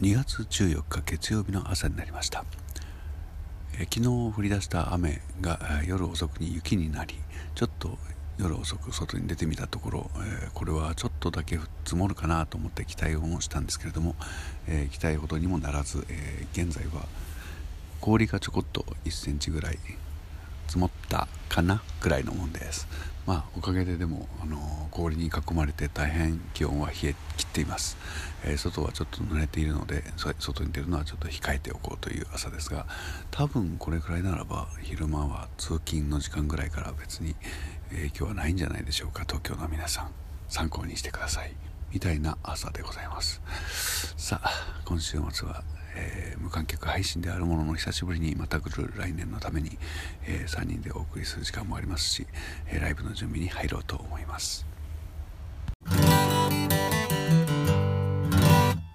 2月14日月曜日の朝になりました。え昨日降り出した雨が夜遅くに雪になりちょっと夜遅く外に出てみたところ、えー、これはちょっとだけ積もるかなと思って期待をしたんですけれども、え、期待ほどにもならず、え、現在は氷がちょこっと1センチぐらい積もったかなぐらいのもんです。まあおかげででも、あの氷に囲まれて大変気温は冷え切っています、えー、外はちょっと濡れているので外に出るのはちょっと控えておこうという朝ですが多分これくらいならば昼間は通勤の時間ぐらいから別に影響はないんじゃないでしょうか。東京の皆さん参考にしてください。みたいな朝でございます。さあ今週末はえー、無観客配信であるものの久しぶりにまた来る来年のために、えー、3人でお送りする時間もありますし、えー、ライブの準備に入ろうと思います。